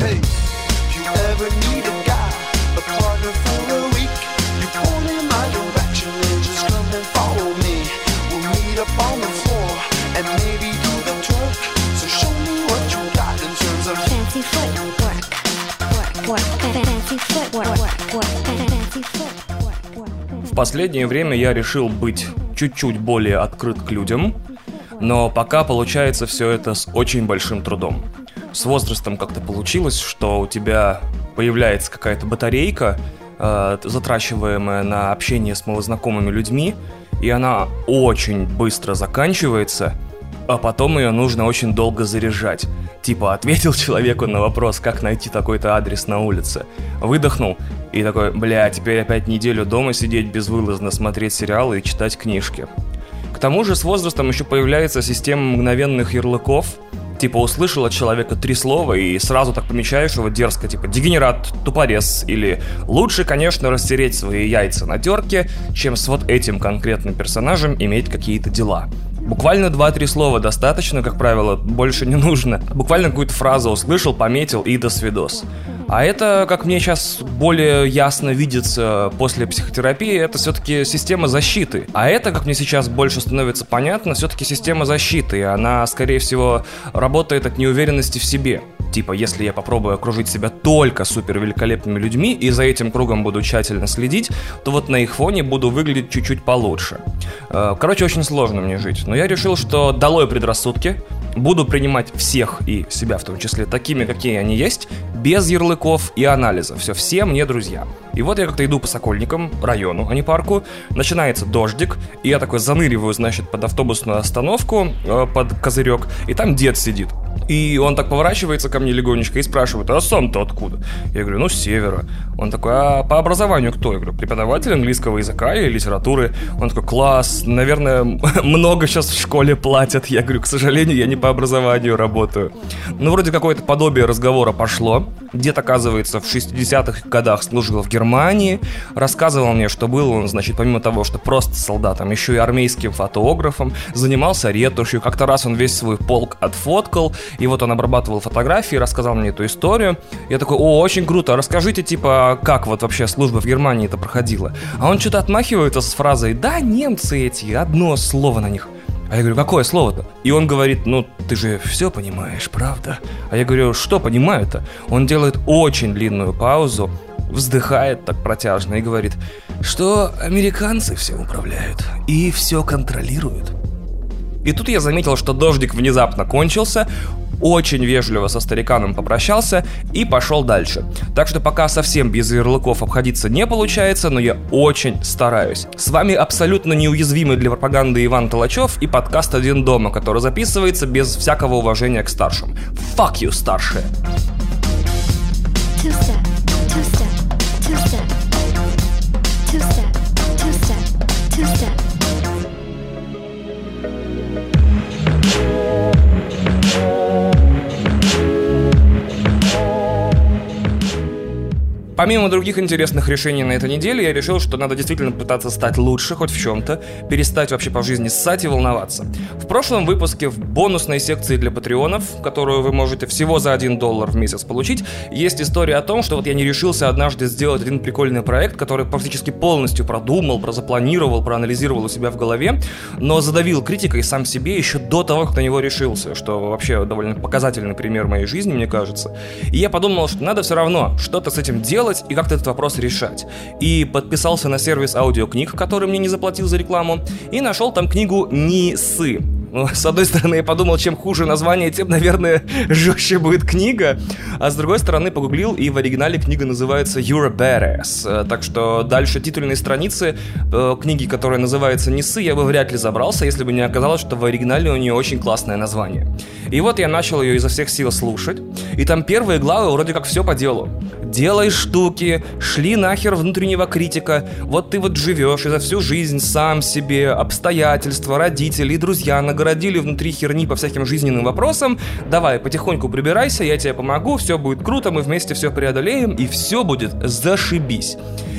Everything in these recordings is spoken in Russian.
Hey, if you ever need a guy, a partner for a week, you point in my direction and just come and follow me. We'll meet up on the floor and maybe do the twerk. So show me what you got in terms of Fancy footwork. Work, work. Fancy footwork. Work, work. Fancy footwork. Work. В последнее время я решил быть чуть-чуть более открыт к людям, но пока получается все это с очень большим трудом. С возрастом как-то получилось, что у тебя появляется какая-то батарейка, э, затрачиваемая на общение с малознакомыми людьми, и она очень быстро заканчивается, а потом ее нужно очень долго заряжать. Типа ответил человеку на вопрос, как найти такой-то адрес на улице, выдохнул и такой, бля, теперь опять неделю дома сидеть безвылазно, смотреть сериалы и читать книжки. К тому же с возрастом еще появляется система мгновенных ярлыков, Типа услышал от человека три слова и сразу так помечаешь его дерзко, типа дегенерат, тупорез или лучше, конечно, растереть свои яйца на терке, чем с вот этим конкретным персонажем иметь какие-то дела. Буквально 2-3 слова достаточно, как правило, больше не нужно. Буквально какую-то фразу услышал, пометил и до свидос. А это, как мне сейчас более ясно видится после психотерапии, это все-таки система защиты. А это, как мне сейчас больше становится понятно, все-таки система защиты. И она, скорее всего, работает от неуверенности в себе. Типа, если я попробую окружить себя только супер великолепными людьми и за этим кругом буду тщательно следить, то вот на их фоне буду выглядеть чуть-чуть получше. Э, Короче, очень сложно мне жить. Но я решил, что долой предрассудки, буду принимать всех и себя в том числе такими, какие они есть, без ярлыков и анализа. Все, все мне друзья. И вот я как-то иду по Сокольникам, району, а не парку, начинается дождик, и я такой заныриваю, значит, под автобусную остановку, э, под козырек, и там дед сидит. И он так поворачивается ко мне легонечко и спрашивает, а сам-то откуда? Я говорю, ну, с севера. Он такой, а по образованию кто? Я говорю, преподаватель английского языка и литературы. Он такой, класс, наверное, много сейчас в школе платят. Я говорю, к сожалению, я не по образованию работаю. Ну, вроде какое-то подобие разговора пошло. Дед, оказывается, в 60-х годах служил в Германии. Рассказывал мне, что был он, значит, помимо того, что просто солдатом, еще и армейским фотографом. Занимался ретушью. Как-то раз он весь свой полк отфоткал. И вот он обрабатывал фотографии, рассказал мне эту историю. Я такой, о, очень круто, расскажите, типа, как вот вообще служба в Германии это проходила. А он что-то отмахивается с фразой, да, немцы эти, одно слово на них. А я говорю, какое слово-то? И он говорит, ну, ты же все понимаешь, правда? А я говорю, что понимаю-то? Он делает очень длинную паузу, вздыхает так протяжно и говорит, что американцы всем управляют и все контролируют. И тут я заметил, что дождик внезапно кончился, очень вежливо со стариканом попрощался и пошел дальше. Так что пока совсем без ярлыков обходиться не получается, но я очень стараюсь. С вами абсолютно неуязвимый для пропаганды Иван Толачев и подкаст «Один дома», который записывается без всякого уважения к старшим. Fuck you, старшие! Two step, two step, Помимо других интересных решений на этой неделе, я решил, что надо действительно пытаться стать лучше хоть в чем-то, перестать вообще по жизни ссать и волноваться. В прошлом выпуске в бонусной секции для патреонов, которую вы можете всего за 1 доллар в месяц получить, есть история о том, что вот я не решился однажды сделать один прикольный проект, который практически полностью продумал, запланировал, проанализировал у себя в голове, но задавил критикой сам себе еще до того, как на него решился, что вообще довольно показательный пример моей жизни, мне кажется. И я подумал, что надо все равно что-то с этим делать и как-то этот вопрос решать. И подписался на сервис аудиокниг, который мне не заплатил за рекламу, и нашел там книгу «Нисы». Ну, с одной стороны, я подумал, чем хуже название, тем, наверное, жестче будет книга. А с другой стороны, погуглил, и в оригинале книга называется You're a Badass. Так что дальше титульной страницы э, книги, которая называется «Несы», я бы вряд ли забрался, если бы не оказалось, что в оригинале у нее очень классное название. И вот я начал ее изо всех сил слушать, и там первые главы вроде как все по делу. Делай штуки, шли нахер внутреннего критика, вот ты вот живешь и за всю жизнь сам себе, обстоятельства, родители друзья нагородили внутри херни по всяким жизненным вопросам, давай, потихоньку прибирайся, я тебе помогу, все будет круто, мы вместе все преодолеем, и все будет зашибись.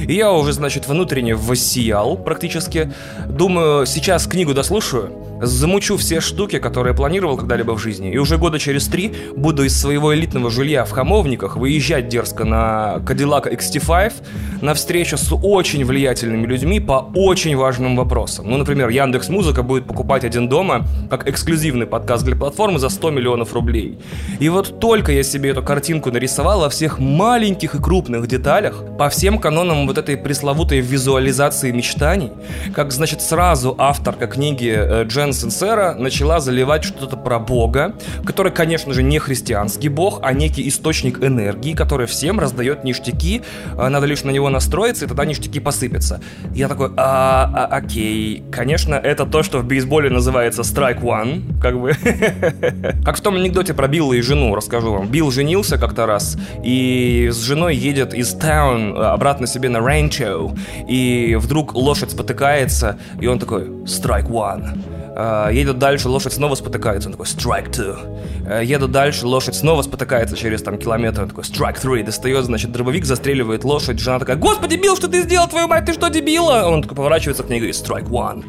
И я уже, значит, внутренне воссиял практически. Думаю, сейчас книгу дослушаю, замучу все штуки, которые планировал когда-либо в жизни, и уже года через три буду из своего элитного жилья в Хамовниках выезжать дерзко на Cadillac XT5 на встречу с очень влиятельными людьми по очень важным вопросам. Ну, например, Яндекс Музыка будет покупать один дома как эксклюзивный подкаст для платформы за 100 миллионов рублей. И вот только я себе эту картинку нарисовал во всех маленьких и крупных деталях, по всем канонам вот этой пресловутой визуализации мечтаний, как, значит, сразу авторка книги э, Джен Сенсера начала заливать что-то про Бога, который, конечно же, не христианский бог, а некий источник энергии, который всем раздает ништяки, э, надо лишь на него настроиться, и тогда ништяки посыпятся. Я такой, а, а окей, конечно, это то, что в бейсболе называется strike one, как бы. Как в том анекдоте про Билла и жену, расскажу вам. Билл женился как-то раз, и с женой едет из таун э, обратно себе на ранчо, и вдруг лошадь спотыкается, и он такой, strike one. Э, едет дальше, лошадь снова спотыкается, он такой, strike two. Э, еду дальше, лошадь снова спотыкается через там километр, он такой, strike three. Достает, значит, дробовик, застреливает лошадь, жена такая, господи, Билл, что ты сделал, твою мать, ты что, дебила? Он такой поворачивается к ней и говорит, strike one.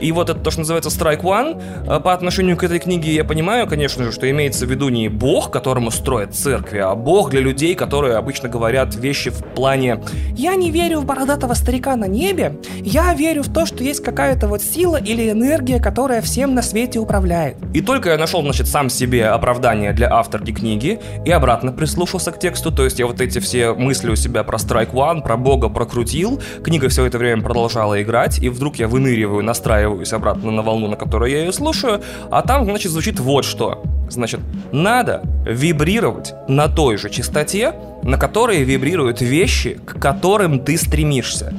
И вот это то, что называется Strike One. А по отношению к этой книге я понимаю, конечно же, что имеется в виду не бог, которому строят церкви, а бог для людей, которые обычно говорят вещи в плане Я не верю в бородатого старика на небе, я верю в то, что есть какая-то вот сила или энергия, которая всем на свете управляет. И только я нашел, значит, сам себе оправдание для авторки книги и обратно прислушался к тексту, то есть я вот эти все мысли у себя про Strike One, про бога прокрутил, книга все это время продолжала играть, и вдруг я выныриваю, настраиваюсь обратно на волну, на которой я ее слушаю, а там, значит, звучит вот что. Значит, надо вибрировать на той же частоте, на которой вибрируют вещи, к которым ты стремишься.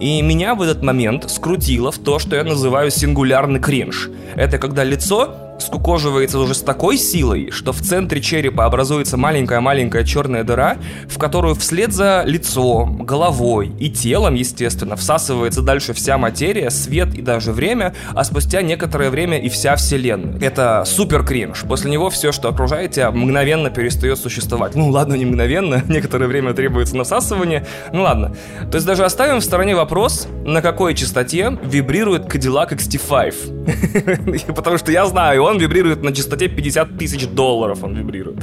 И меня в этот момент скрутило в то, что я называю сингулярный кринж. Это когда лицо скукоживается уже с такой силой, что в центре черепа образуется маленькая-маленькая черная дыра, в которую вслед за лицом, головой и телом, естественно, всасывается дальше вся материя, свет и даже время, а спустя некоторое время и вся вселенная. Это супер кринж. После него все, что окружает тебя, мгновенно перестает существовать. Ну ладно, не мгновенно, некоторое время требуется насасывание. Ну ладно. То есть даже оставим в стороне вопрос, на какой частоте вибрирует Cadillac XT5. Потому что я знаю, он вибрирует на частоте 50 тысяч долларов, он вибрирует.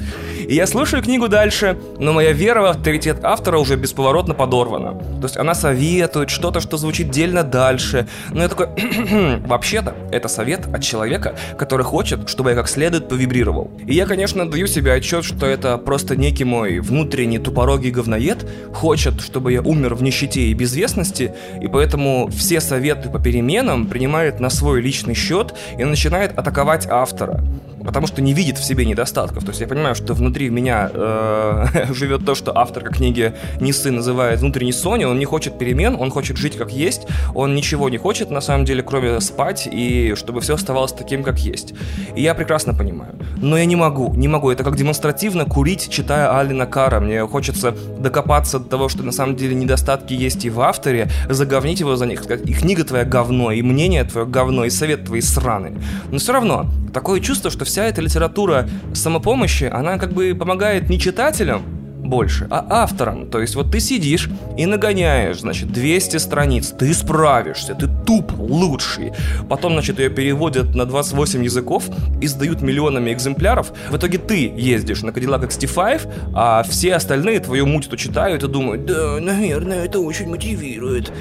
И я слушаю книгу дальше, но моя вера в авторитет автора уже бесповоротно подорвана. То есть она советует что-то, что звучит дельно дальше. Но я такой, вообще-то, это совет от человека, который хочет, чтобы я как следует повибрировал. И я, конечно, даю себе отчет, что это просто некий мой внутренний тупорогий говноед, хочет, чтобы я умер в нищете и безвестности, и поэтому все советы по переменам принимает на свой личный счет и начинает атаковать автора потому что не видит в себе недостатков. То есть я понимаю, что внутри меня э, живет то, что авторка книги Нисы называет внутренней Сони. Он не хочет перемен, он хочет жить как есть, он ничего не хочет на самом деле, кроме спать и чтобы все оставалось таким, как есть. И я прекрасно понимаю. Но я не могу, не могу. Это как демонстративно курить, читая Алина Кара. Мне хочется докопаться до того, что на самом деле недостатки есть и в авторе, заговнить его за них, сказать, и книга твоя говно, и мнение твое говно, и совет твои сраны. Но все равно, такое чувство, что вся эта литература самопомощи, она как бы помогает не читателям, больше, а авторам. То есть вот ты сидишь и нагоняешь, значит, 200 страниц, ты справишься, ты туп лучший. Потом, значит, ее переводят на 28 языков, издают миллионами экземпляров. В итоге ты ездишь на Cadillac XT5, а все остальные твою муть-то читают и думают, да, наверное, это очень мотивирует.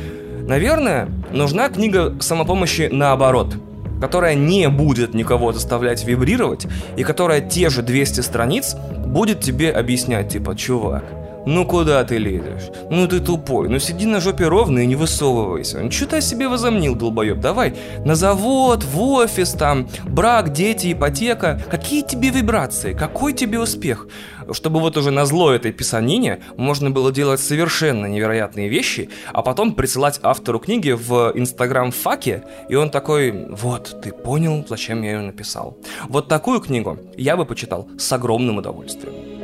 Наверное, нужна книга самопомощи наоборот – которая не будет никого заставлять вибрировать, и которая те же 200 страниц будет тебе объяснять, типа, чувак, ну куда ты лезешь? Ну ты тупой, ну сиди на жопе ровно и не высовывайся. Ну что ты о себе возомнил, долбоеб? Давай на завод, в офис, там, брак, дети, ипотека. Какие тебе вибрации? Какой тебе успех? Чтобы вот уже на зло этой писанине можно было делать совершенно невероятные вещи, а потом присылать автору книги в инстаграм-факе, и он такой, вот, ты понял, зачем я ее написал. Вот такую книгу я бы почитал с огромным удовольствием.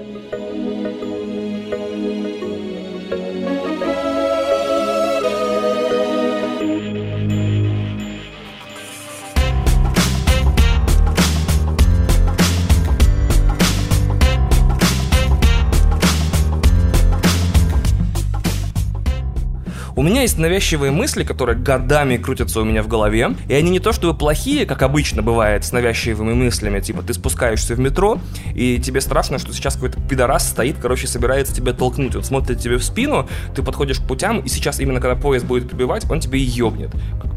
У меня есть навязчивые мысли, которые годами крутятся у меня в голове, и они не то чтобы плохие, как обычно бывает с навязчивыми мыслями, типа ты спускаешься в метро, и тебе страшно, что сейчас какой-то пидорас стоит, короче, собирается тебя толкнуть. Он смотрит тебе в спину, ты подходишь к путям, и сейчас именно когда поезд будет прибивать, он тебе и ёбнет.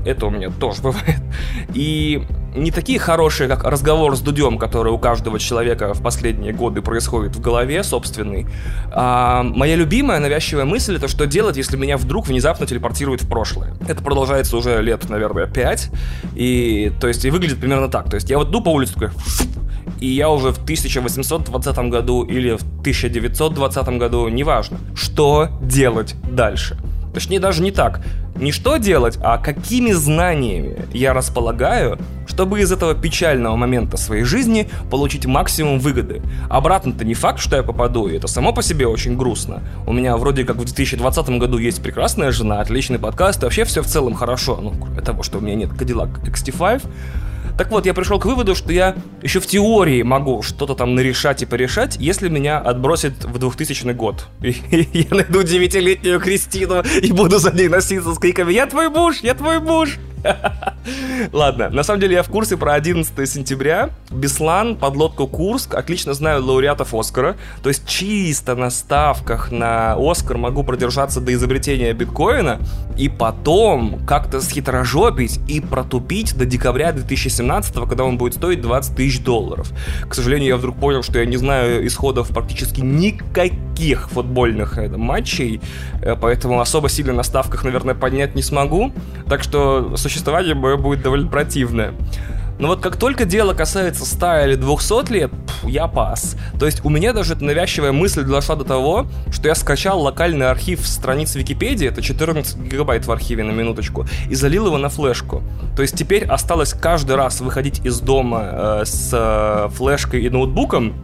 Это у меня тоже бывает. И не такие хорошие, как разговор с Дудем, который у каждого человека в последние годы происходит в голове собственный. А моя любимая навязчивая мысль это что делать, если меня вдруг внезапно телепортирует в прошлое. Это продолжается уже лет, наверное, пять. И то есть и выглядит примерно так. То есть я вот иду по улице такой, и я уже в 1820 году или в 1920 году, неважно, что делать дальше. Точнее, даже не так. Не что делать, а какими знаниями я располагаю, чтобы из этого печального момента своей жизни получить максимум выгоды. Обратно-то не факт, что я попаду, и это само по себе очень грустно. У меня вроде как в 2020 году есть прекрасная жена, отличный подкаст, и вообще все в целом хорошо. Ну, кроме того, что у меня нет Cadillac XT5, так вот, я пришел к выводу, что я еще в теории могу что-то там нарешать и порешать, если меня отбросит в 2000 год. И, я найду девятилетнюю Кристину и буду за ней носиться с криками «Я твой муж! Я твой муж!» Ладно, на самом деле я в курсе про 11 сентября. Беслан, подлодку Курск. Отлично знаю лауреатов Оскара. То есть чисто на ставках на Оскар могу продержаться до изобретения биткоина. И потом как-то схитрожопить и протупить до декабря 2017, когда он будет стоить 20 тысяч долларов. К сожалению, я вдруг понял, что я не знаю исходов практически никаких футбольных э, матчей. э, Поэтому особо сильно на ставках, наверное, поднять не смогу. Так что существование мое будет довольно противное. Но вот как только дело касается 100 или 200 лет, пф, я пас. То есть у меня даже эта навязчивая мысль дошла до того, что я скачал локальный архив страниц Википедии, это 14 гигабайт в архиве на минуточку, и залил его на флешку. То есть теперь осталось каждый раз выходить из дома э, с э, флешкой и ноутбуком,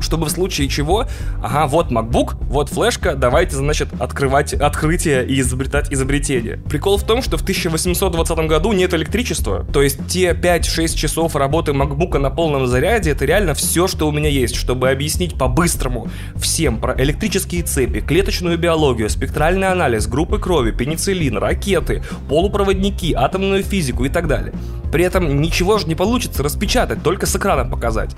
чтобы в случае чего, ага, вот MacBook, вот флешка, давайте, значит, открывать открытие и изобретать изобретение. Прикол в том, что в 1820 году нет электричества, то есть те 5-6 часов работы MacBook на полном заряде, это реально все, что у меня есть, чтобы объяснить по-быстрому всем про электрические цепи, клеточную биологию, спектральный анализ, группы крови, пенициллин, ракеты, полупроводники, атомную физику и так далее. При этом ничего же не получится распечатать, только с экрана показать.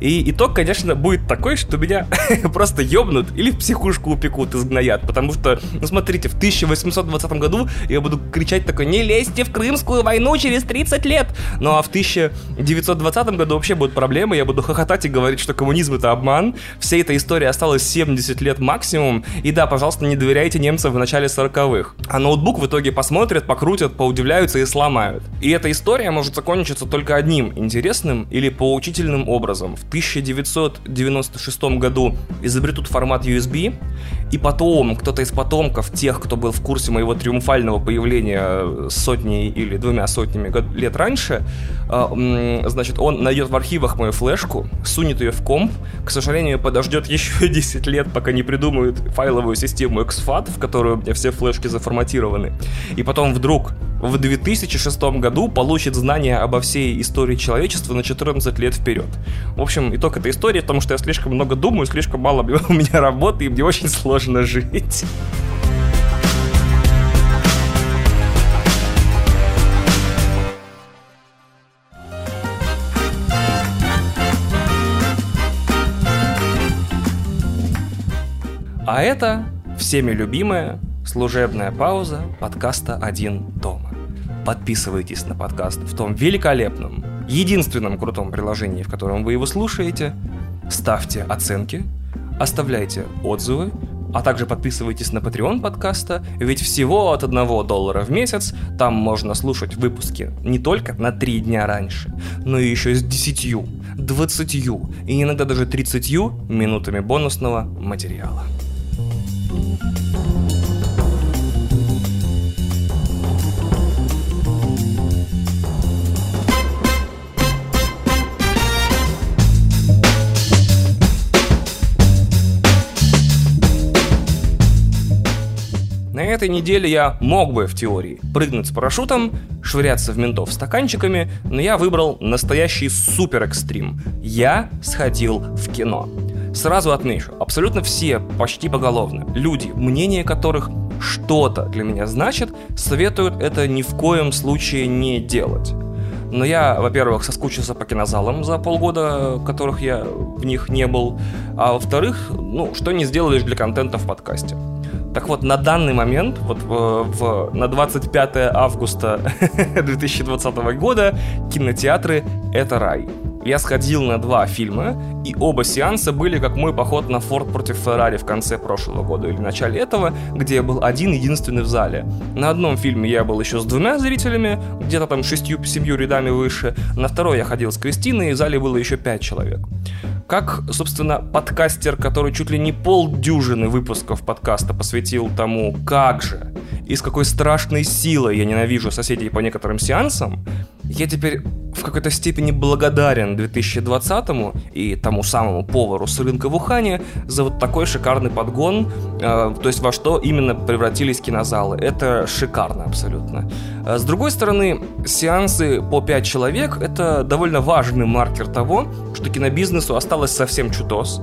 И итог, конечно, будет такой, что меня просто ёбнут или в психушку упекут, изгноят. Потому что, ну смотрите, в 1820 году я буду кричать такой, не лезьте в Крымскую войну через 30 лет. Ну а в 1920 году вообще будут проблемы, я буду хохотать и говорить, что коммунизм это обман. Всей этой истории осталось 70 лет максимум. И да, пожалуйста, не доверяйте немцам в начале 40-х. А ноутбук в итоге посмотрят, покрутят, поудивляются и сломают. И эта история может закончиться только одним интересным или поучительным образом. В 1996 году изобретут формат USB, и потом кто-то из потомков тех, кто был в курсе моего триумфального появления сотней или двумя сотнями лет раньше, э, значит, он найдет в архивах мою флешку, сунет ее в комп, к сожалению, подождет еще 10 лет, пока не придумают файловую систему XFAT, в которую у меня все флешки заформатированы. И потом вдруг в 2006 году получит знания обо всей истории человечества на 14 лет вперед. В общем, итог этой истории, потому что я слишком много думаю, слишком мало у меня работы, и мне очень сложно жить. А это всеми любимая служебная пауза подкаста «Один дома». Подписывайтесь на подкаст в том великолепном, единственном крутом приложении, в котором вы его слушаете. Ставьте оценки, оставляйте отзывы, а также подписывайтесь на Patreon подкаста, ведь всего от 1 доллара в месяц там можно слушать выпуски не только на 3 дня раньше, но и еще с 10, 20 и иногда даже 30 минутами бонусного материала. Этой неделе я мог бы, в теории, прыгнуть с парашютом, швыряться в ментов стаканчиками, но я выбрал настоящий супер экстрим. Я сходил в кино. Сразу отмечу, абсолютно все, почти поголовно, люди, мнение которых что-то для меня значит, советуют это ни в коем случае не делать. Но я, во-первых, соскучился по кинозалам за полгода, которых я в них не был. А во-вторых, ну, что не сделаешь для контента в подкасте. Так вот, на данный момент, вот в, в, на 25 августа 2020 года, кинотеатры — это рай. Я сходил на два фильма, и оба сеанса были как мой поход на Форд против Феррари в конце прошлого года или начале этого, где я был один единственный в зале. На одном фильме я был еще с двумя зрителями, где-то там шестью-семью рядами выше. На второй я ходил с Кристиной, и в зале было еще пять человек. Как, собственно, подкастер, который чуть ли не полдюжины выпусков подкаста посвятил тому, как же и с какой страшной силой я ненавижу соседей по некоторым сеансам, я теперь в какой-то степени благодарен 2020 и тому самому повару с рынка в Ухане за вот такой шикарный подгон, э, то есть во что именно превратились кинозалы. Это шикарно абсолютно. Э, с другой стороны, сеансы по 5 человек — это довольно важный маркер того, что кинобизнесу осталось совсем чутос,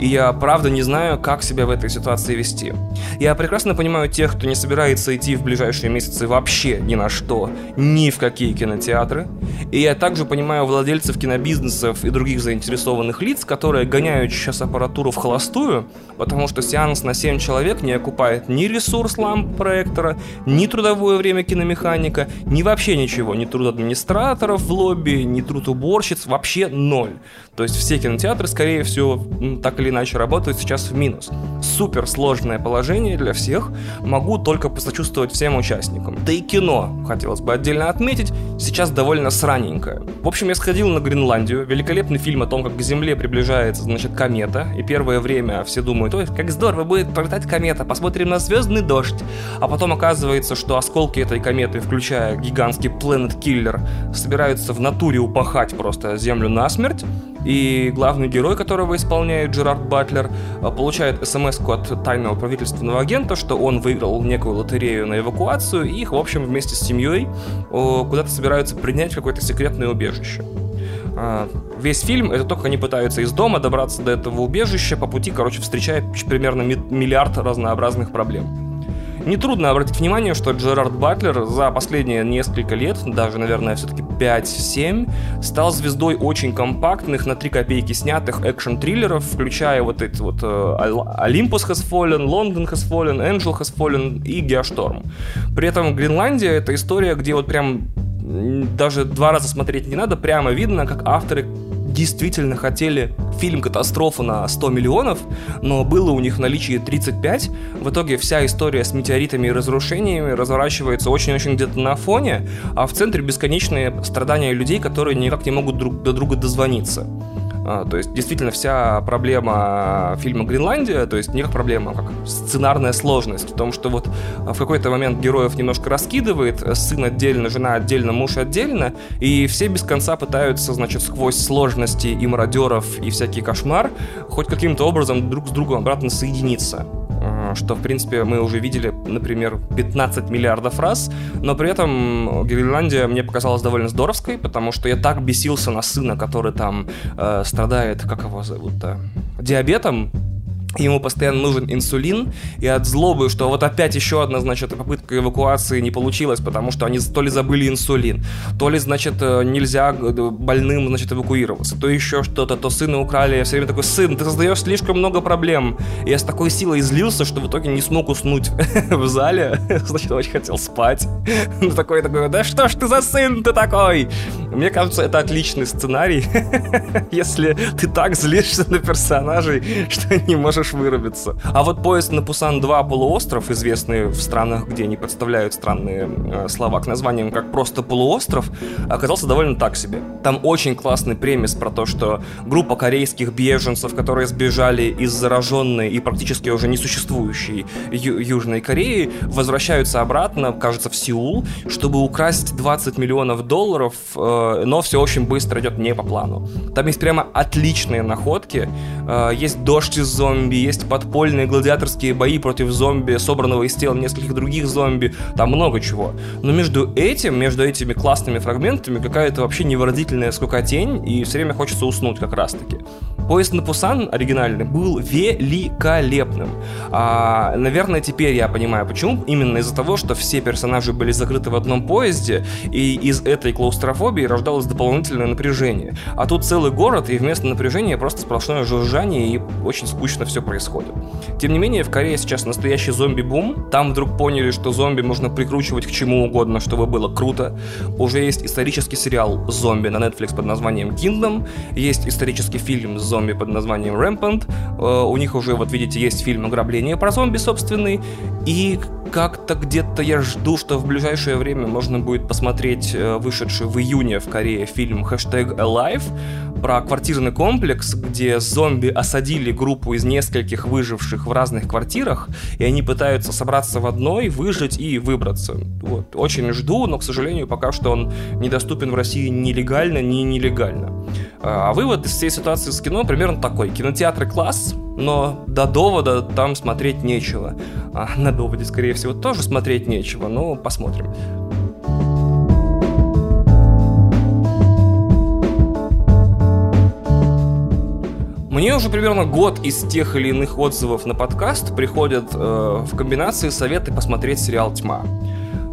и я правда не знаю, как себя в этой ситуации вести. Я прекрасно понимаю тех, кто не собирается идти в ближайшие месяцы вообще ни на что, ни в какие кинотеатры, и я также понимаю владельцев кинобизнесов и других заинтересованных лиц, которые гоняют сейчас аппаратуру в холостую, потому что сеанс на 7 человек не окупает ни ресурс ламп проектора, ни трудовое время киномеханика, ни вообще ничего, ни труд администраторов в лобби, ни труд уборщиц, вообще ноль. То есть все кинотеатры, скорее всего, так или иначе работают сейчас в минус. Супер сложное положение для всех, могу только посочувствовать всем участникам. Да и кино, хотелось бы отдельно отметить, сейчас довольно сраненькое. В общем, я сходил на Гренландию, великолепный фильм о том, как к Земле приближается, значит, комета, и первое время все думают, ой, как здорово будет пролетать комета, посмотрим на звездный дождь. А потом оказывается, что осколки этой кометы, включая гигантский Planet Killer, собираются в натуре упахать просто Землю насмерть, и главный герой, которого исполняет Джерард Батлер, э, получает смс от тайного правительственного агента, что он выиграл некую лотерею на эвакуацию, и их, в общем, вместе с семьей куда-то собираются принять какое-то секретное убежище. А, весь фильм это только они пытаются из дома добраться до этого убежища, по пути, короче, встречая примерно миллиард разнообразных проблем. Нетрудно обратить внимание, что Джерард Батлер за последние несколько лет, даже, наверное, все-таки 5-7, стал звездой очень компактных, на 3 копейки снятых экшн-триллеров, включая вот эти вот Olympus Has Fallen, London Has Fallen, Angel Has Fallen и Geostorm. При этом Гренландия — это история, где вот прям даже два раза смотреть не надо, прямо видно, как авторы действительно хотели фильм-катастрофу на 100 миллионов, но было у них в наличии 35. В итоге вся история с метеоритами и разрушениями разворачивается очень-очень где-то на фоне, а в центре бесконечные страдания людей, которые никак не могут друг до друга дозвониться. А, то есть, действительно, вся проблема фильма «Гренландия», то есть не как проблема, а как сценарная сложность в том, что вот в какой-то момент героев немножко раскидывает, сын отдельно, жена отдельно, муж отдельно, и все без конца пытаются, значит, сквозь сложности и мародеров и всякий кошмар хоть каким-то образом друг с другом обратно соединиться что, в принципе, мы уже видели, например, 15 миллиардов раз, но при этом Гренландия мне показалась довольно здоровской, потому что я так бесился на сына, который там э, страдает, как его зовут-то, диабетом, ему постоянно нужен инсулин, и от злобы, что вот опять еще одна, значит, попытка эвакуации не получилась, потому что они то ли забыли инсулин, то ли, значит, э, нельзя э, больным, значит, эвакуироваться, то еще что-то, то сына украли, я все время такой, сын, ты создаешь слишком много проблем. И я с такой силой излился, что в итоге не смог уснуть в зале, значит, очень хотел спать. Ну, такой, такой, да что ж ты за сын ты такой? Мне кажется, это отличный сценарий, если ты так злишься на персонажей, что не можешь можешь вырубиться. А вот поезд на Пусан 2 полуостров, известный в странах, где они подставляют странные э, слова к названиям, как просто полуостров, оказался довольно так себе. Там очень классный премис про то, что группа корейских беженцев, которые сбежали из зараженной и практически уже несуществующей Ю- Южной Кореи, возвращаются обратно, кажется, в Сеул, чтобы украсть 20 миллионов долларов, э, но все очень быстро идет не по плану. Там есть прямо отличные находки, э, есть дождь из зомби, зомби, есть подпольные гладиаторские бои против зомби, собранного из тел нескольких других зомби, там много чего. Но между этим, между этими классными фрагментами какая-то вообще невыразительная скукотень, и все время хочется уснуть как раз-таки. Поезд на Пусан оригинальный был великолепным. А, наверное, теперь я понимаю, почему. Именно из-за того, что все персонажи были закрыты в одном поезде, и из этой клаустрофобии рождалось дополнительное напряжение. А тут целый город, и вместо напряжения просто сплошное жужжание, и очень скучно все происходит. Тем не менее, в Корее сейчас настоящий зомби-бум. Там вдруг поняли, что зомби можно прикручивать к чему угодно, чтобы было круто. Уже есть исторический сериал «Зомби» на Netflix под названием «Kingdom», есть исторический фильм зомби под названием Rampant. Э, у них уже, вот видите, есть фильм «Ограбление» про зомби собственный. И как-то где-то я жду, что в ближайшее время можно будет посмотреть э, вышедший в июне в Корее фильм «Хэштег Alive», про квартирный комплекс, где зомби осадили группу из нескольких выживших в разных квартирах, и они пытаются собраться в одной, выжить и выбраться. Вот. Очень жду, но, к сожалению, пока что он недоступен в России ни легально, ни нелегально. А вывод из всей ситуации с кино примерно такой. Кинотеатры класс, но до довода там смотреть нечего. А на доводе, скорее всего, тоже смотреть нечего, но посмотрим. Мне уже примерно год из тех или иных отзывов на подкаст приходят э, в комбинации советы посмотреть сериал «Тьма».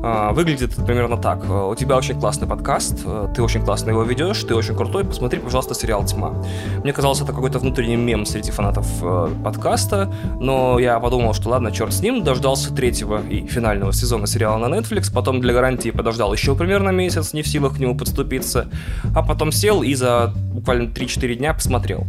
А, выглядит примерно так. У тебя очень классный подкаст, э, ты очень классно его ведешь, ты очень крутой, посмотри, пожалуйста, сериал «Тьма». Мне казалось, это какой-то внутренний мем среди фанатов э, подкаста, но я подумал, что ладно, черт с ним, дождался третьего и финального сезона сериала на Netflix, потом для гарантии подождал еще примерно месяц, не в силах к нему подступиться, а потом сел и за буквально 3-4 дня посмотрел.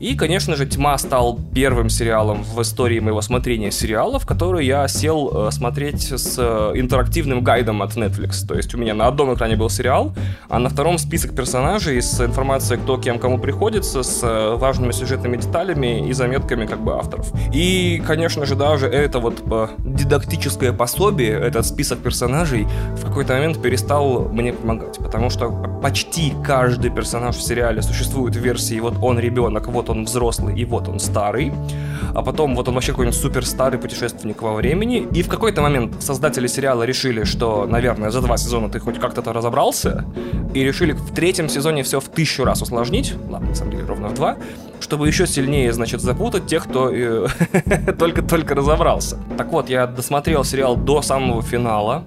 И, конечно же, «Тьма» стал первым сериалом в истории моего смотрения сериалов, который я сел э, смотреть с э, интерактивным гайдом от Netflix. То есть у меня на одном экране был сериал, а на втором список персонажей с информацией, кто кем кому приходится, с э, важными сюжетными деталями и заметками как бы авторов. И, конечно же, даже это вот дидактическое пособие, этот список персонажей в какой-то момент перестал мне помогать, потому что почти каждый персонаж в сериале существует в версии вот он ребенок, вот он взрослый и вот он старый, а потом вот он вообще какой-нибудь супер старый путешественник во времени, и в какой-то момент создатели сериала решили, что, наверное, за два сезона ты хоть как-то разобрался, и решили в третьем сезоне все в тысячу раз усложнить, ладно, на самом деле ровно в два, чтобы еще сильнее, значит, запутать тех, кто э, только-только разобрался. Так вот, я досмотрел сериал до самого финала,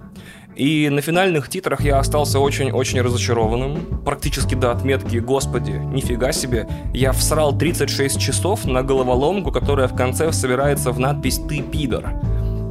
и на финальных титрах я остался очень-очень разочарованным. Практически до отметки «Господи, нифига себе!» Я всрал 36 часов на головоломку, которая в конце собирается в надпись «Ты пидор».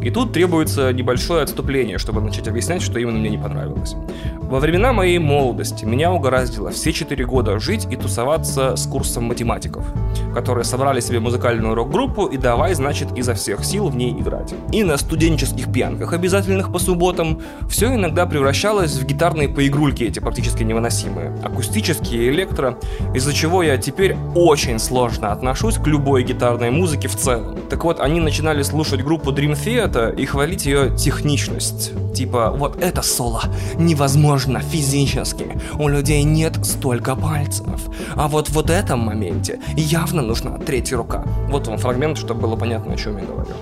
И тут требуется небольшое отступление, чтобы начать объяснять, что именно мне не понравилось. Во времена моей молодости меня угораздило все четыре года жить и тусоваться с курсом математиков, которые собрали себе музыкальную рок-группу и давай, значит, изо всех сил в ней играть. И на студенческих пьянках, обязательных по субботам, все иногда превращалось в гитарные поигрульки эти практически невыносимые, акустические, электро, из-за чего я теперь очень сложно отношусь к любой гитарной музыке в целом. Так вот, они начинали слушать группу Dream Theater, это и хвалить ее техничность. Типа, вот это соло невозможно физически. У людей нет столько пальцев. А вот в вот этом моменте явно нужна третья рука. Вот вам фрагмент, чтобы было понятно, о чем я говорю.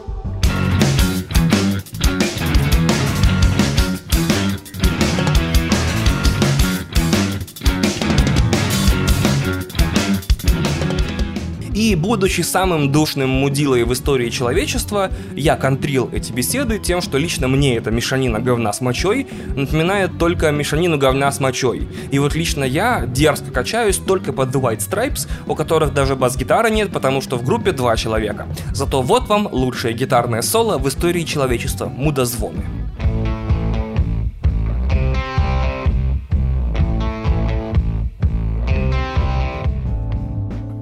И, будучи самым душным мудилой в истории человечества, я контрил эти беседы тем, что лично мне эта мешанина говна с мочой напоминает только мешанину говна с мочой. И вот лично я дерзко качаюсь только под The White Stripes, у которых даже бас-гитары нет, потому что в группе два человека. Зато вот вам лучшее гитарное соло в истории человечества – мудозвоны.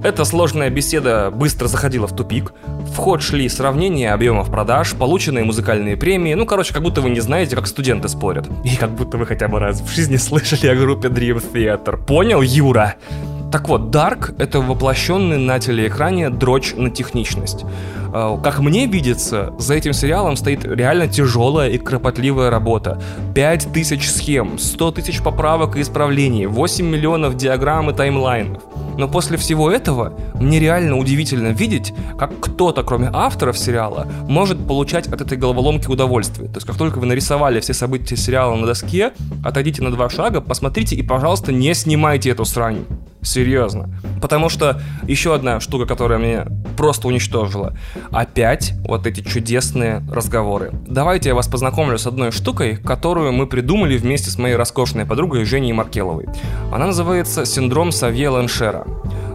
Эта сложная беседа быстро заходила в тупик. В ход шли сравнения объемов продаж, полученные музыкальные премии. Ну, короче, как будто вы не знаете, как студенты спорят. И как будто вы хотя бы раз в жизни слышали о группе Dream Theater. Понял, Юра? Так вот, Dark — это воплощенный на телеэкране дрочь на техничность. Э, Как мне видится, за этим сериалом стоит реально тяжелая и кропотливая работа. 5000 схем, 100 тысяч поправок и исправлений, 8 миллионов диаграмм и таймлайнов. Но после всего этого мне реально удивительно видеть, как кто-то, кроме авторов сериала, может получать от этой головоломки удовольствие. То есть, как только вы нарисовали все события сериала на доске, отойдите на два шага, посмотрите и, пожалуйста, не снимайте эту срань. Серьезно. Потому что еще одна штука, которая меня просто уничтожила. Опять вот эти чудесные разговоры. Давайте я вас познакомлю с одной штукой, которую мы придумали вместе с моей роскошной подругой Женей Маркеловой. Она называется синдром Савье Ланшера.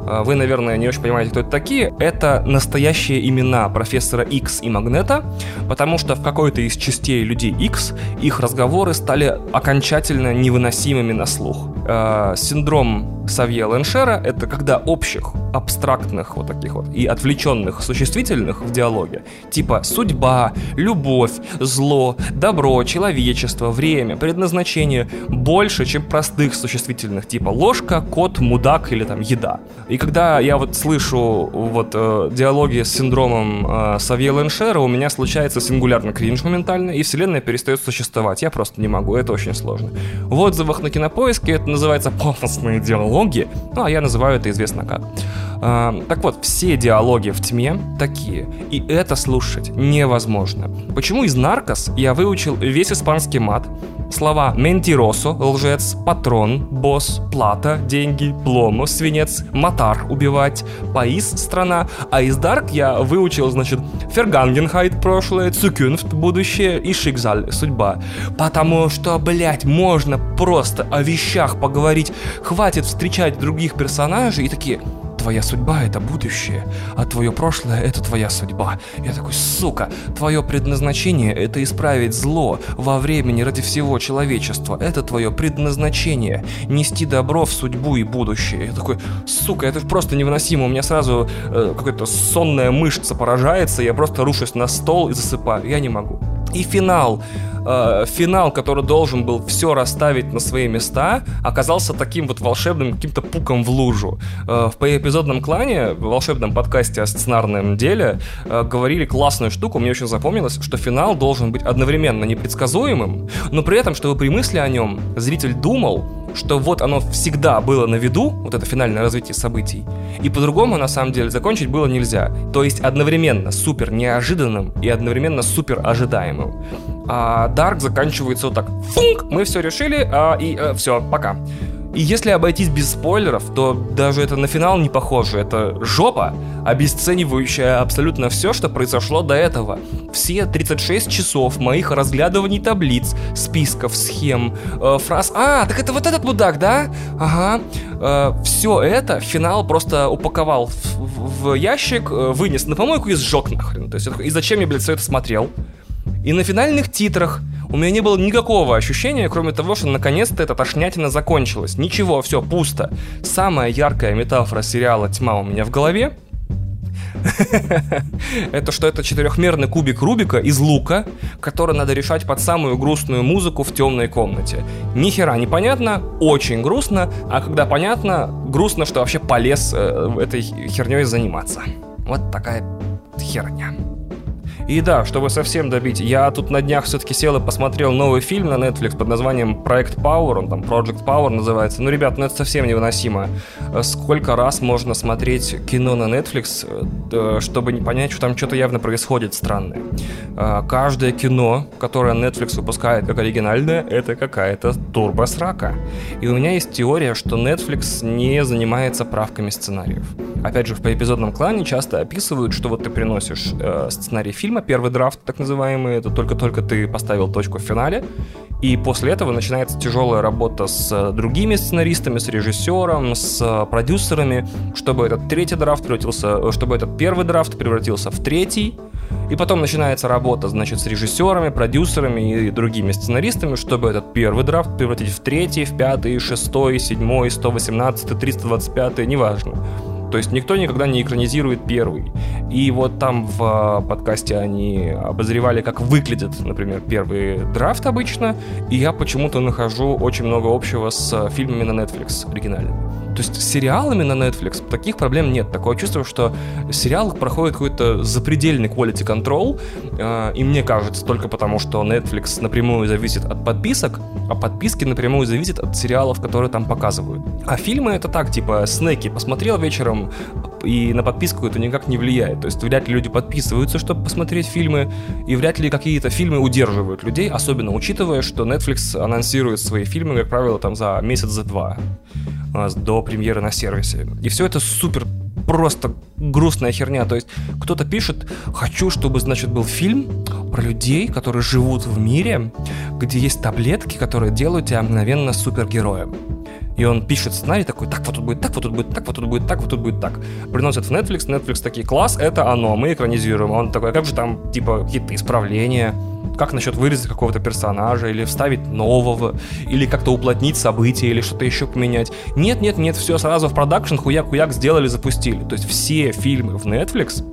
А, Вы, наверное, не очень понимаете, кто это такие. Это настоящие имена профессора X и Магнета, потому что в какой-то из частей людей X их разговоры стали окончательно невыносимыми на слух. Э, Синдром Савье Леншера — это когда общих, абстрактных вот таких вот и отвлеченных существительных в диалоге, типа судьба, любовь, зло, добро, человечество, время, предназначение, больше, чем простых существительных, типа ложка, кот, мудак или там еда. И когда я вот слышу вот э, диалоги с синдромом э, Савье Леншера, у меня случается сингулярный кринж моментально, и вселенная перестает существовать. Я просто не могу, это очень сложно. В отзывах на кинопоиске это называется пафосные диалоги, ну а я называю это известно как. А, так вот, все диалоги в тьме такие, и это слушать невозможно. Почему из «Наркос» я выучил весь испанский мат, слова «ментиросо» — лжец, «патрон», «босс», «плата», «деньги», «пломо», «свинец», «матар» — убивать, «паис» — «страна», а из «Дарк» я выучил, значит, «фергангенхайт» — прошлое, «цукюнфт» — будущее и «шикзаль» — судьба. Потому что, блядь, можно просто о вещах поговорить, хватит встречать других персонажей и такие твоя судьба — это будущее, а твое прошлое — это твоя судьба. Я такой, сука, твое предназначение — это исправить зло во времени ради всего человечества. Это твое предназначение — нести добро в судьбу и будущее. Я такой, сука, это просто невыносимо. У меня сразу э, какая-то сонная мышца поражается, я просто рушусь на стол и засыпаю. Я не могу. И финал, э, финал, который должен был все расставить на свои места, оказался таким вот волшебным каким-то пуком в лужу. Э, в поэпизодном клане, в волшебном подкасте о сценарном деле, э, говорили классную штуку, мне очень запомнилось, что финал должен быть одновременно непредсказуемым, но при этом, чтобы при мысли о нем зритель думал, что вот оно всегда было на виду, вот это финальное развитие событий, и по-другому, на самом деле, закончить было нельзя. То есть одновременно супер неожиданным и одновременно супер ожидаемым. А Dark заканчивается вот так. Функ! Мы все решили, а, и э, все, пока. И если обойтись без спойлеров, то даже это на финал не похоже. Это жопа, обесценивающая абсолютно все, что произошло до этого. Все 36 часов моих разглядываний таблиц, списков, схем, э, фраз «А, так это вот этот мудак, да? Ага». Э, все это финал просто упаковал в, в- в ящик, э, вынес на помойку и сжег нахрен. То есть, и зачем я, блядь, все это смотрел? И на финальных титрах у меня не было никакого ощущения, кроме того, что наконец-то эта тошнятина закончилась. Ничего, все, пусто. Самая яркая метафора сериала «Тьма» у меня в голове это что это четырехмерный кубик Рубика из лука, который надо решать под самую грустную музыку в темной комнате. Ни хера непонятно, очень грустно, а когда понятно, грустно, что вообще полез э, этой херней заниматься. Вот такая херня. И да, чтобы совсем добить, я тут на днях все-таки сел и посмотрел новый фильм на Netflix под названием Проект Power, он там Project Power называется. Ну, ребят, ну это совсем невыносимо. Э, Сколько раз можно смотреть кино на Netflix, э, да, чтобы не понять, что там что-то явно происходит странное. Э, Каждое кино, которое Netflix выпускает как оригинальное, это какая-то турбосрака. И у меня есть теория, что Netflix не занимается правками сценариев. Опять же, в поэпизодном клане часто описывают, что вот ты приносишь э, сценарий фильма, первый драфт, так называемый, это только-только ты поставил точку в финале, и после этого начинается тяжелая работа с э, другими сценаристами, с режиссером, с э, продюсерами, чтобы этот третий драфт превратился, э, чтобы этот первый драфт превратился в третий, и потом начинается работа, значит, с режиссерами, продюсерами и другими сценаристами, чтобы этот первый драфт превратить в третий, в пятый, шестой, седьмой, 118, 325, неважно. То есть никто никогда не экранизирует первый. И вот там в э, подкасте они обозревали, как выглядит, например, первый драфт обычно, и я почему-то нахожу очень много общего с фильмами на Netflix оригинальными. То есть с сериалами на Netflix таких проблем нет. Такое чувство, что сериал проходит какой-то запредельный quality control, э, и мне кажется, только потому, что Netflix напрямую зависит от подписок, а подписки напрямую зависят от сериалов, которые там показывают. А фильмы это так, типа, снеки, посмотрел вечером, и на подписку это никак не влияет. То есть вряд ли люди подписываются, чтобы посмотреть фильмы, и вряд ли какие-то фильмы удерживают людей, особенно учитывая, что Netflix анонсирует свои фильмы, как правило, там за месяц, за два а, до премьеры на сервисе. И все это супер просто грустная херня. То есть кто-то пишет, хочу, чтобы, значит, был фильм про людей, которые живут в мире, где есть таблетки, которые делают тебя мгновенно супергероем. И он пишет сценарий такой, так вот тут будет, так вот тут будет, так вот тут будет, так вот тут будет так. Приносят в Netflix, Netflix такие, класс, это оно, мы экранизируем. Он такой, «А как же там, типа, какие-то исправления, как насчет вырезать какого-то персонажа, или вставить нового, или как-то уплотнить события, или что-то еще поменять. Нет, нет, нет, все сразу в продакшн, хуяк-хуяк сделали, запустили. То есть все фильмы в Netflix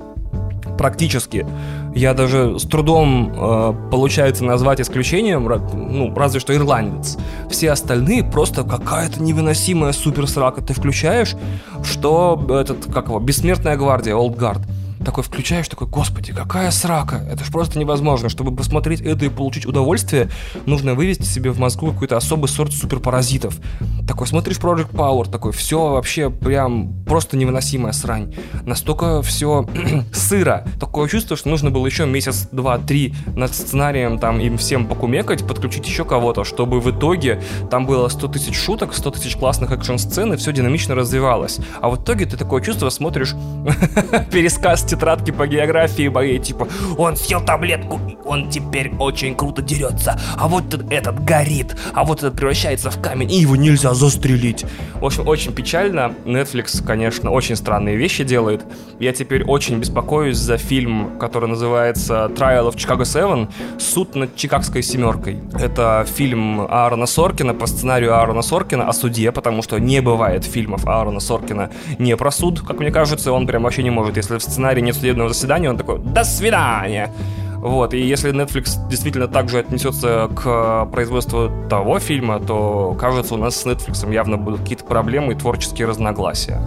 практически. Я даже с трудом э, получается назвать исключением, ну, разве что ирландец. Все остальные просто какая-то невыносимая суперсрака. Ты включаешь, что этот, как его, бессмертная гвардия, Old Guard такой включаешь, такой, господи, какая срака, это же просто невозможно. Чтобы посмотреть это и получить удовольствие, нужно вывести себе в мозгу какой-то особый сорт суперпаразитов. Такой, смотришь Project Power, такой, все вообще прям просто невыносимая срань. Настолько все сыро. Такое чувство, что нужно было еще месяц, два, три над сценарием там им всем покумекать, подключить еще кого-то, чтобы в итоге там было 100 тысяч шуток, 100 тысяч классных экшн-сцен, и все динамично развивалось. А в итоге ты такое чувство смотришь пересказ тетрадки по географии моей, типа, он съел таблетку, и он теперь очень круто дерется, а вот этот горит, а вот этот превращается в камень, и его нельзя застрелить. В общем, очень печально. Netflix, конечно, очень странные вещи делает. Я теперь очень беспокоюсь за фильм, который называется Trial of Chicago 7, суд над Чикагской семеркой. Это фильм Аарона Соркина по сценарию Аарона Соркина о суде, потому что не бывает фильмов Аарона Соркина не про суд, как мне кажется, он прям вообще не может. Если в сценарии нет судебного заседания, он такой «До свидания!» Вот, и если Netflix действительно также отнесется к производству того фильма, то, кажется, у нас с Netflix явно будут какие-то проблемы и творческие разногласия.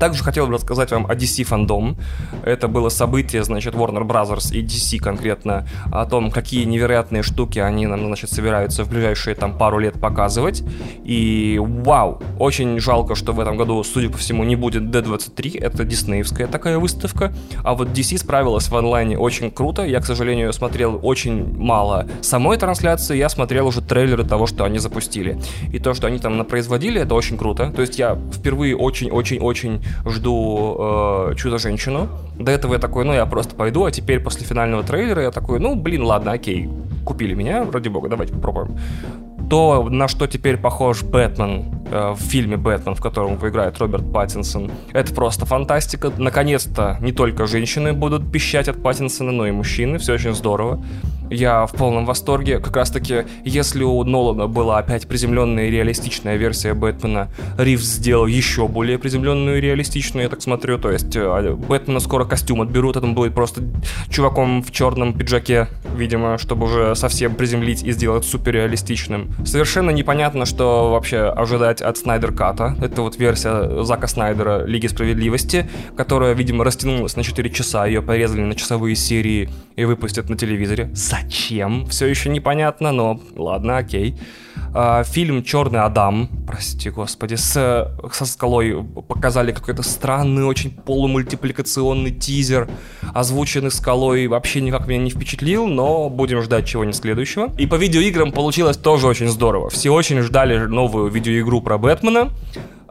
Также хотел бы рассказать вам о DC фандом. Это было событие, значит, Warner Brothers и DC конкретно, о том, какие невероятные штуки они нам, значит, собираются в ближайшие там пару лет показывать. И вау, очень жалко, что в этом году, судя по всему, не будет D23, это диснеевская такая выставка. А вот DC справилась в онлайне очень круто. Я, к сожалению, смотрел очень мало самой трансляции, я смотрел уже трейлеры того, что они запустили. И то, что они там производили, это очень круто. То есть я впервые очень-очень-очень жду э, Чудо-женщину. До этого я такой, ну я просто пойду, а теперь после финального трейлера я такой, ну блин, ладно, окей, купили меня, ради бога, давайте попробуем. То, на что теперь похож Бэтмен э, в фильме «Бэтмен», в котором играет Роберт Паттинсон, это просто фантастика. Наконец-то не только женщины будут пищать от Паттинсона, но и мужчины, все очень здорово. Я в полном восторге. Как раз таки, если у Нолана была опять приземленная и реалистичная версия Бэтмена, Ривз сделал еще более приземленную и реалистичную, я так смотрю. То есть э, Бэтмена скоро костюм отберут, это он будет просто чуваком в черном пиджаке, видимо, чтобы уже совсем приземлить и сделать супер реалистичным. Совершенно непонятно, что вообще ожидать от Снайдер Ката. Это вот версия Зака Снайдера Лиги Справедливости, которая, видимо, растянулась на 4 часа, ее порезали на часовые серии и выпустят на телевизоре. Зачем? Все еще непонятно, но ладно, окей. А, фильм Черный Адам, прости господи, с, со скалой показали какой-то странный, очень полумультипликационный тизер, озвученный скалой, вообще никак меня не впечатлил, но будем ждать чего-нибудь следующего. И по видеоиграм получилось тоже очень здорово. Все очень ждали новую видеоигру про Бэтмена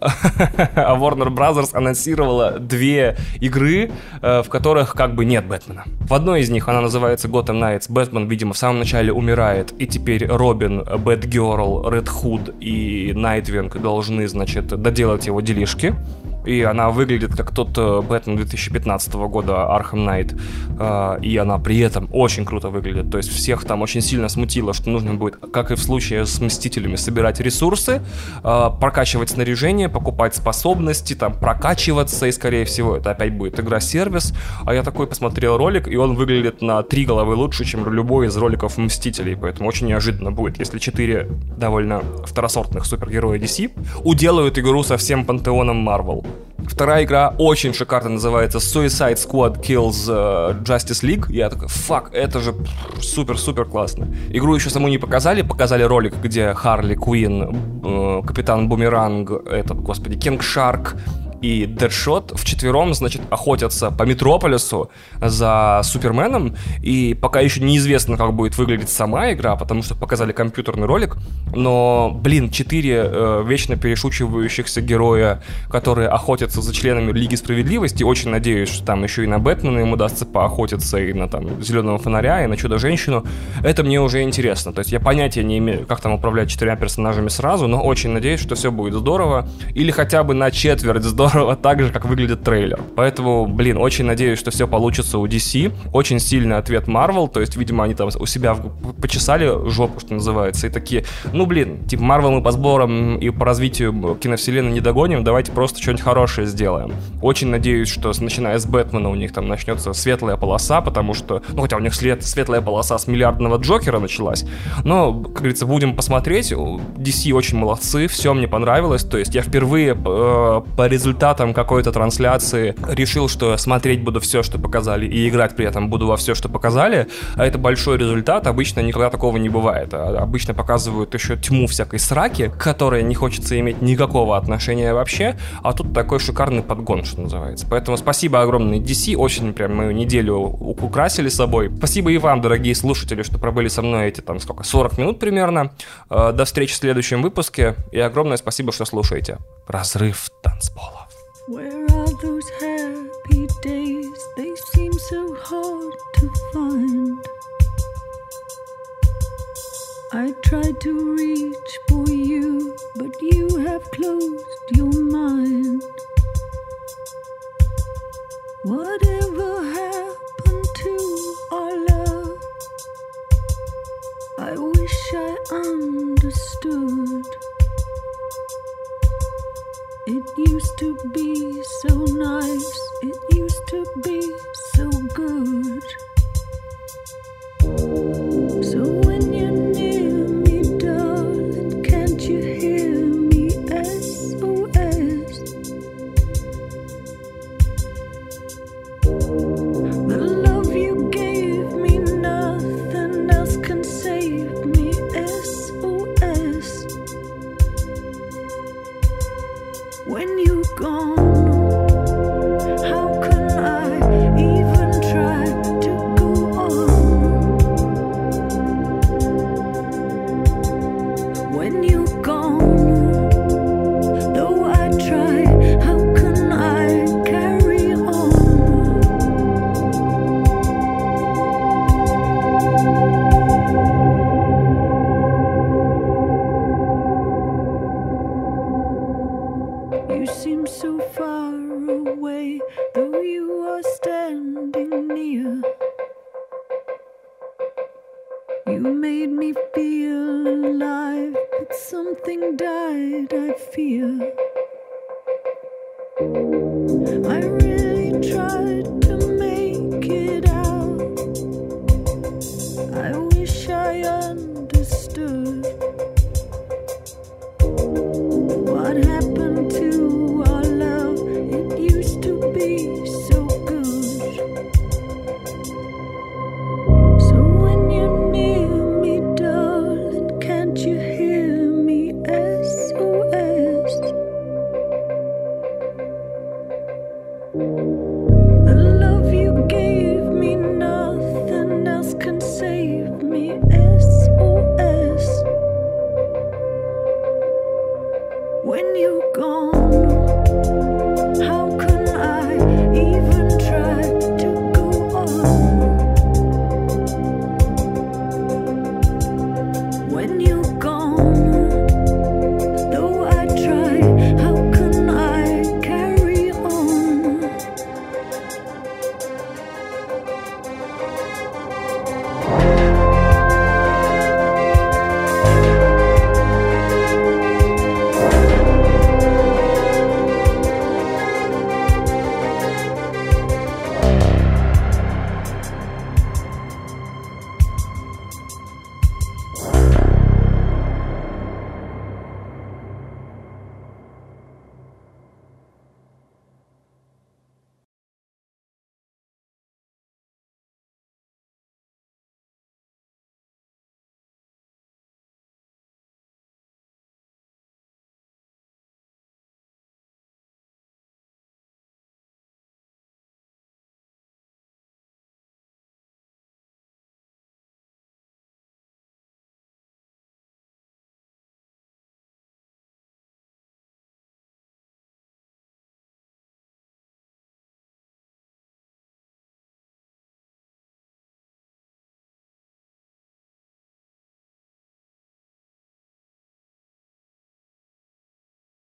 а Warner Brothers анонсировала две игры, э, в которых как бы нет Бэтмена. В одной из них она называется Gotham Knights. Бэтмен, видимо, в самом начале умирает, и теперь Робин, Бэтгерл, Red Hood и Найтвинг должны, значит, доделать его делишки. И она выглядит как тот э, Бэтмен 2015 года Arkham Knight, э, и она при этом очень круто выглядит. То есть всех там очень сильно смутило, что нужно будет, как и в случае с Мстителями, собирать ресурсы, э, прокачивать снаряжение, покупать способности, там прокачиваться, и скорее всего это опять будет игра-сервис. А я такой посмотрел ролик, и он выглядит на три головы лучше, чем любой из роликов Мстителей, поэтому очень неожиданно будет, если четыре довольно второсортных супергероя DC уделают игру со всем пантеоном Marvel. Вторая игра очень шикарно называется Suicide Squad Kills uh, Justice League. Я такой, фак, это же супер-супер классно. Игру еще саму не показали, показали ролик, где Харли Куин, э, Капитан Бумеранг, этот, господи, Кинг Шарк, и Дэдшот вчетвером, значит, охотятся по Метрополису за Суперменом, и пока еще неизвестно, как будет выглядеть сама игра, потому что показали компьютерный ролик, но, блин, четыре э, вечно перешучивающихся героя, которые охотятся за членами Лиги Справедливости, очень надеюсь, что там еще и на Бэтмена им удастся поохотиться, и на там Зеленого Фонаря, и на Чудо-женщину, это мне уже интересно, то есть я понятия не имею, как там управлять четырьмя персонажами сразу, но очень надеюсь, что все будет здорово, или хотя бы на четверть здорово, здорово так же, как выглядит трейлер. Поэтому, блин, очень надеюсь, что все получится у DC. Очень сильный ответ Marvel, то есть, видимо, они там у себя почесали жопу, что называется, и такие, ну, блин, типа, Marvel мы по сборам и по развитию киновселенной не догоним, давайте просто что-нибудь хорошее сделаем. Очень надеюсь, что начиная с Бэтмена у них там начнется светлая полоса, потому что, ну, хотя у них след, светлая полоса с миллиардного Джокера началась, но, как говорится, будем посмотреть. DC очень молодцы, все мне понравилось, то есть я впервые э, по результату результатом какой-то трансляции решил, что смотреть буду все, что показали, и играть при этом буду во все, что показали, а это большой результат, обычно никогда такого не бывает. А обычно показывают еще тьму всякой сраки, к которой не хочется иметь никакого отношения вообще, а тут такой шикарный подгон, что называется. Поэтому спасибо огромное DC, очень прям мою неделю украсили собой. Спасибо и вам, дорогие слушатели, что пробыли со мной эти там сколько, 40 минут примерно. Э, до встречи в следующем выпуске, и огромное спасибо, что слушаете. Разрыв танцпола. Where are those happy days? They seem so hard to find. I tried to reach for you, but you seem so far away, though you are standing near. You made me feel alive, but something died, I fear. I really tried